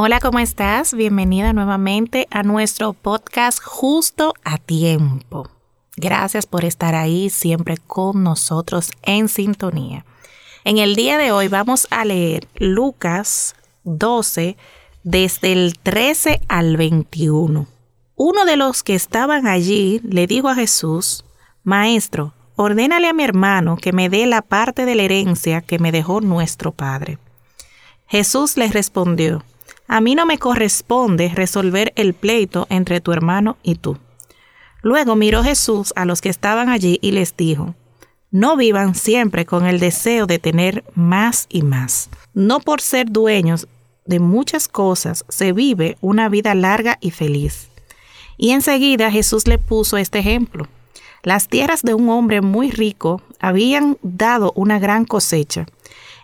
Hola, ¿cómo estás? Bienvenida nuevamente a nuestro podcast Justo a Tiempo. Gracias por estar ahí siempre con nosotros en sintonía. En el día de hoy vamos a leer Lucas 12 desde el 13 al 21. Uno de los que estaban allí le dijo a Jesús, Maestro, ordénale a mi hermano que me dé la parte de la herencia que me dejó nuestro Padre. Jesús le respondió, a mí no me corresponde resolver el pleito entre tu hermano y tú. Luego miró Jesús a los que estaban allí y les dijo, no vivan siempre con el deseo de tener más y más. No por ser dueños de muchas cosas se vive una vida larga y feliz. Y enseguida Jesús le puso este ejemplo. Las tierras de un hombre muy rico habían dado una gran cosecha.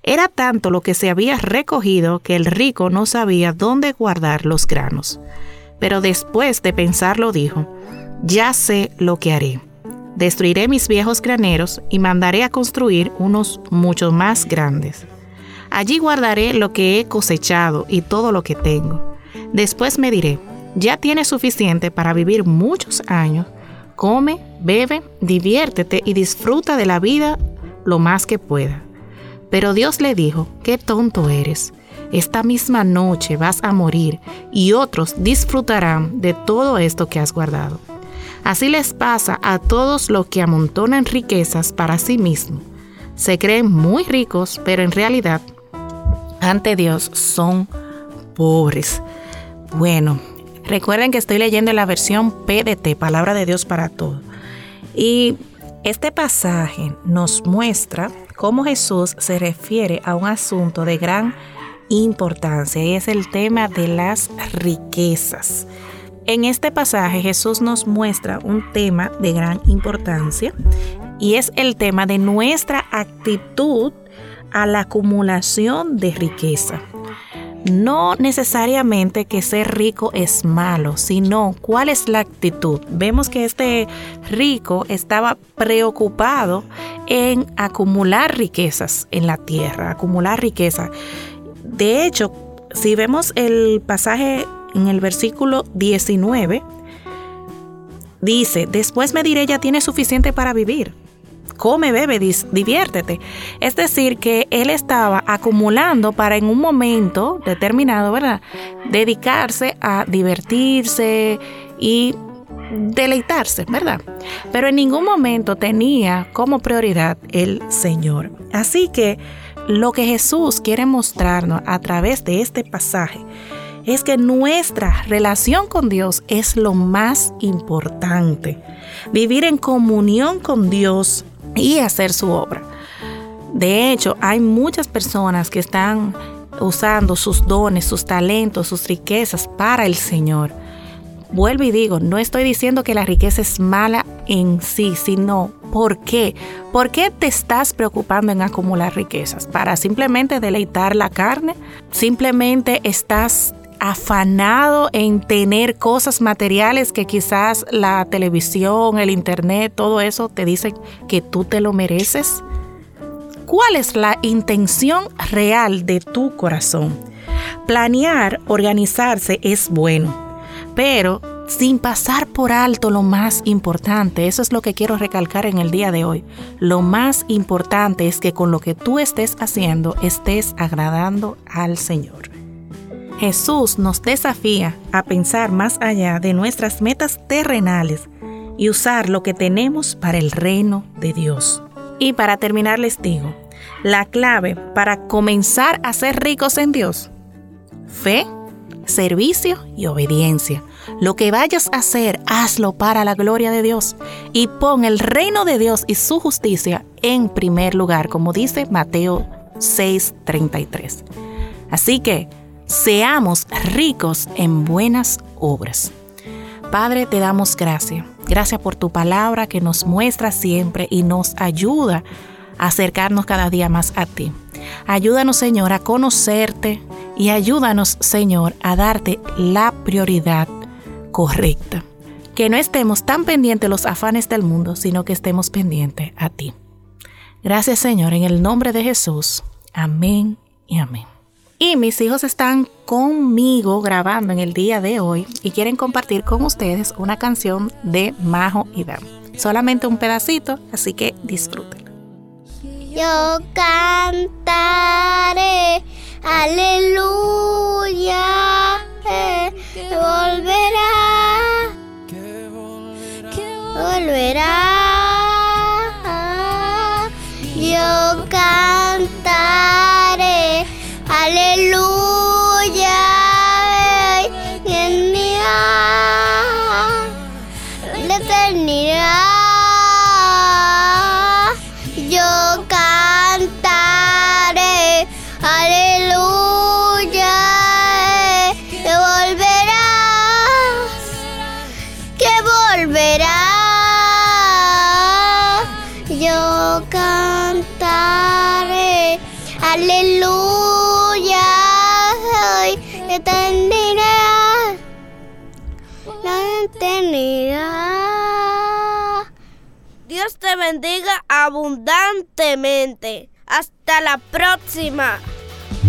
Era tanto lo que se había recogido que el rico no sabía dónde guardar los granos. Pero después de pensarlo dijo, ya sé lo que haré. Destruiré mis viejos graneros y mandaré a construir unos mucho más grandes. Allí guardaré lo que he cosechado y todo lo que tengo. Después me diré, ya tienes suficiente para vivir muchos años. Come, bebe, diviértete y disfruta de la vida lo más que pueda. Pero Dios le dijo, qué tonto eres. Esta misma noche vas a morir y otros disfrutarán de todo esto que has guardado. Así les pasa a todos los que amontonan riquezas para sí mismos. Se creen muy ricos, pero en realidad ante Dios son pobres. Bueno, recuerden que estoy leyendo la versión PDT, Palabra de Dios para Todos. Y este pasaje nos muestra cómo Jesús se refiere a un asunto de gran importancia y es el tema de las riquezas. En este pasaje Jesús nos muestra un tema de gran importancia y es el tema de nuestra actitud a la acumulación de riqueza. No necesariamente que ser rico es malo, sino cuál es la actitud. Vemos que este rico estaba preocupado en acumular riquezas en la tierra, acumular riqueza. De hecho, si vemos el pasaje en el versículo 19, dice, después me diré ya tiene suficiente para vivir come, bebe, diviértete. Es decir, que él estaba acumulando para en un momento determinado, ¿verdad? Dedicarse a divertirse y deleitarse, ¿verdad? Pero en ningún momento tenía como prioridad el Señor. Así que lo que Jesús quiere mostrarnos a través de este pasaje es que nuestra relación con Dios es lo más importante. Vivir en comunión con Dios y hacer su obra. De hecho, hay muchas personas que están usando sus dones, sus talentos, sus riquezas para el Señor. Vuelvo y digo, no estoy diciendo que la riqueza es mala en sí, sino ¿por qué? ¿Por qué te estás preocupando en acumular riquezas? ¿Para simplemente deleitar la carne? ¿Simplemente estás afanado en tener cosas materiales que quizás la televisión, el internet, todo eso te dicen que tú te lo mereces? ¿Cuál es la intención real de tu corazón? Planear, organizarse es bueno, pero sin pasar por alto lo más importante. Eso es lo que quiero recalcar en el día de hoy. Lo más importante es que con lo que tú estés haciendo estés agradando al Señor. Jesús nos desafía a pensar más allá de nuestras metas terrenales y usar lo que tenemos para el reino de Dios. Y para terminar les digo, la clave para comenzar a ser ricos en Dios, fe, servicio y obediencia. Lo que vayas a hacer, hazlo para la gloria de Dios y pon el reino de Dios y su justicia en primer lugar, como dice Mateo 6:33. Así que, seamos ricos en buenas obras. Padre, te damos gracias. Gracias por tu palabra que nos muestra siempre y nos ayuda a acercarnos cada día más a ti. Ayúdanos, Señor, a conocerte y ayúdanos, Señor, a darte la prioridad correcta. Que no estemos tan pendientes los afanes del mundo, sino que estemos pendientes a ti. Gracias, Señor, en el nombre de Jesús. Amén y amén. Y mis hijos están conmigo grabando en el día de hoy y quieren compartir con ustedes una canción de Majo y Dan. Solamente un pedacito, así que disfrútenlo. Yo cantaré, aleluya, aleluya, que tendrá la eternidad. Dios te bendiga abundantemente. Hasta la próxima.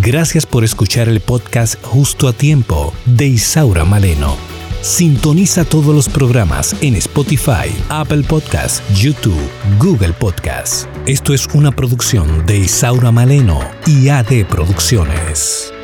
Gracias por escuchar el podcast Justo a Tiempo de Isaura Maleno. Sintoniza todos los programas en Spotify, Apple Podcasts, YouTube, Google Podcasts. Esto es una producción de Isaura Maleno y AD Producciones.